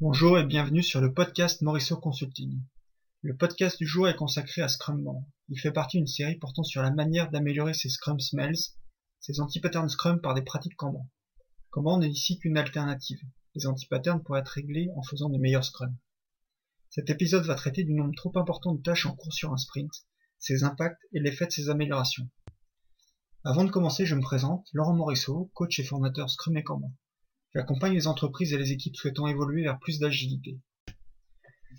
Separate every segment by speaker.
Speaker 1: Bonjour et bienvenue sur le podcast Morisseau Consulting. Le podcast du jour est consacré à Scrum Il fait partie d'une série portant sur la manière d'améliorer ses Scrum Smells, ses anti-patterns Scrum par des pratiques Kanban. Kanban n'est ici qu'une alternative. Les anti-patterns pourraient être réglés en faisant de meilleurs Scrum. Cet épisode va traiter du nombre trop important de tâches en cours sur un sprint, ses impacts et l'effet de ces améliorations. Avant de commencer, je me présente, Laurent Morisseau, coach et formateur Scrum et Kanban. J'accompagne les entreprises et les équipes souhaitant évoluer vers plus d'agilité.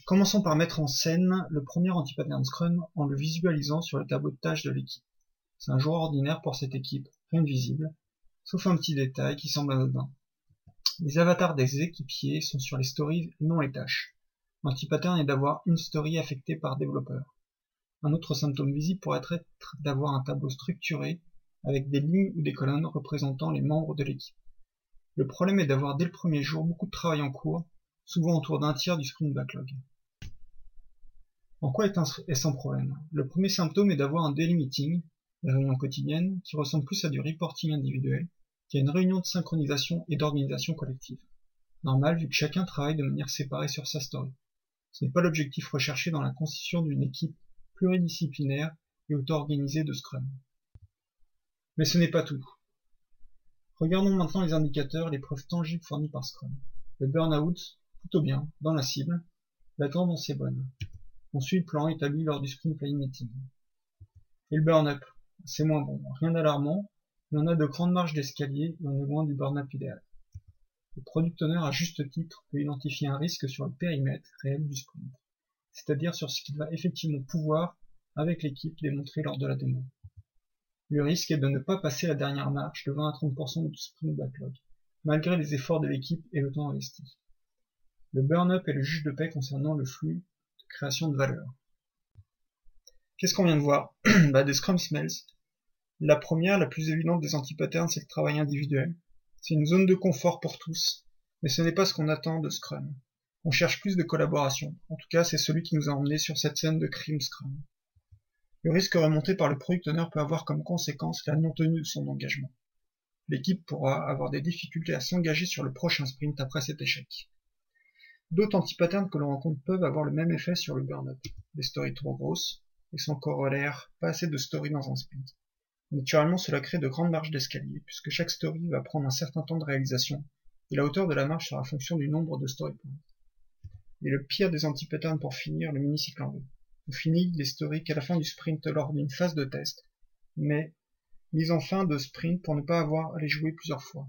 Speaker 1: Commençons par mettre en scène le premier anti-pattern Scrum en le visualisant sur le tableau de tâches de l'équipe. C'est un jour ordinaire pour cette équipe, rien de visible, sauf un petit détail qui semble anodin. Les avatars des équipiers sont sur les stories et non les tâches. L'anti-pattern est d'avoir une story affectée par développeur. Un autre symptôme visible pourrait être d'avoir un tableau structuré avec des lignes ou des colonnes représentant les membres de l'équipe. Le problème est d'avoir dès le premier jour beaucoup de travail en cours, souvent autour d'un tiers du sprint backlog. En quoi est-ce un problème? Le premier symptôme est d'avoir un daily meeting, les réunions quotidiennes, qui ressemble plus à du reporting individuel qu'à une réunion de synchronisation et d'organisation collective. Normal vu que chacun travaille de manière séparée sur sa story. Ce n'est pas l'objectif recherché dans la constitution d'une équipe pluridisciplinaire et auto-organisée de Scrum. Mais ce n'est pas tout. Regardons maintenant les indicateurs, les preuves tangibles fournies par Scrum. Le burn-out, plutôt bien, dans la cible. La tendance est bonne. On suit le plan établi lors du sprint planning meeting. Et le burn-up, c'est moins bon. Rien d'alarmant, mais on a de grandes marges d'escalier et on est loin du burn-up idéal. Le product owner, à juste titre, peut identifier un risque sur le périmètre réel du sprint, c'est-à-dire sur ce qu'il va effectivement pouvoir, avec l'équipe, démontrer lors de la démo. Le risque est de ne pas passer la dernière marche de 20 à 30% du sprint backlog, malgré les efforts de l'équipe et le temps investi. Le burn-up est le juge de paix concernant le flux de création de valeur. Qu'est-ce qu'on vient de voir? Bah, Des Scrum Smells. La première, la plus évidente des anti-patterns, c'est le travail individuel. C'est une zone de confort pour tous, mais ce n'est pas ce qu'on attend de Scrum. On cherche plus de collaboration. En tout cas, c'est celui qui nous a emmenés sur cette scène de crime Scrum. Le risque remonté par le product owner peut avoir comme conséquence la non-tenue de son engagement. L'équipe pourra avoir des difficultés à s'engager sur le prochain sprint après cet échec. D'autres anti-patterns que l'on rencontre peuvent avoir le même effet sur le burn-up. Des stories trop grosses, et sans corollaire, pas assez de stories dans un sprint. Naturellement, cela crée de grandes marges d'escalier, puisque chaque story va prendre un certain temps de réalisation, et la hauteur de la marge sera fonction du nombre de story points. Et le pire des anti-patterns pour finir, le mini-cycle en V. On finit l'historique à la fin du sprint lors d'une phase de test, mais mise en fin de sprint pour ne pas avoir à les jouer plusieurs fois.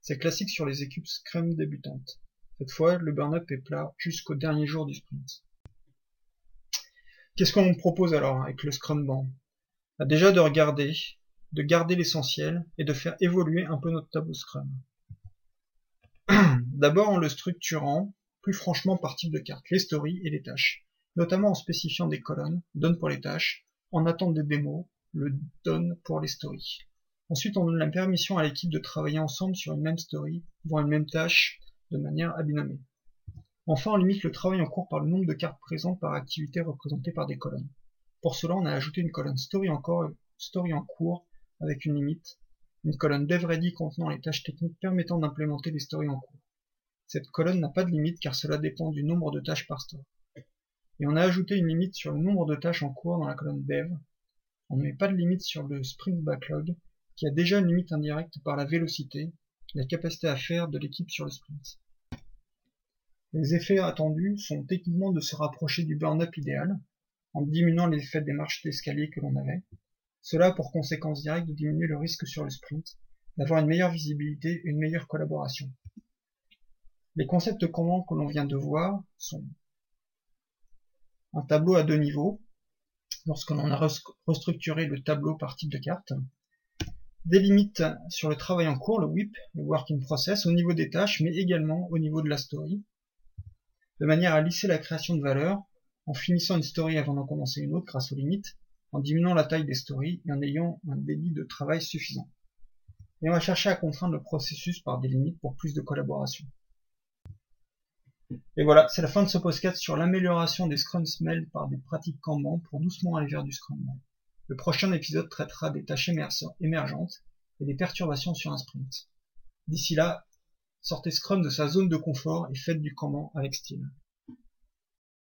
Speaker 1: C'est classique sur les équipes Scrum débutantes. Cette fois, le burn-up est plat jusqu'au dernier jour du sprint. Qu'est-ce qu'on propose alors avec le Scrum Band? Bah, Déjà de regarder, de garder l'essentiel et de faire évoluer un peu notre tableau Scrum. D'abord en le structurant plus franchement par type de carte, les stories et les tâches notamment en spécifiant des colonnes, donne pour les tâches, en attente des démos, le donne pour les stories. Ensuite, on donne la permission à l'équipe de travailler ensemble sur une même story, voire une même tâche, de manière à binômer. Enfin, on limite le travail en cours par le nombre de cartes présentes par activité représentées par des colonnes. Pour cela, on a ajouté une colonne story en, story en cours avec une limite, une colonne dev ready contenant les tâches techniques permettant d'implémenter les stories en cours. Cette colonne n'a pas de limite car cela dépend du nombre de tâches par story et on a ajouté une limite sur le nombre de tâches en cours dans la colonne dev. On ne met pas de limite sur le sprint backlog, qui a déjà une limite indirecte par la vélocité, la capacité à faire de l'équipe sur le sprint. Les effets attendus sont techniquement de se rapprocher du burn-up idéal, en diminuant l'effet des marches d'escalier que l'on avait. Cela a pour conséquence directe de diminuer le risque sur le sprint, d'avoir une meilleure visibilité et une meilleure collaboration. Les concepts communs que l'on vient de voir sont un tableau à deux niveaux, lorsqu'on a restructuré le tableau par type de carte, des limites sur le travail en cours, le WIP, le Work in Process, au niveau des tâches, mais également au niveau de la story, de manière à lisser la création de valeur, en finissant une story avant d'en commencer une autre grâce aux limites, en diminuant la taille des stories et en ayant un débit de travail suffisant. Et on va chercher à contraindre le processus par des limites pour plus de collaboration. Et voilà, c'est la fin de ce podcast sur l'amélioration des Scrum Smells par des pratiques Kanban pour doucement aller vers du Scrum. Le prochain épisode traitera des tâches émergentes et des perturbations sur un sprint. D'ici là, Sortez Scrum de sa zone de confort et faites du Kanban avec style.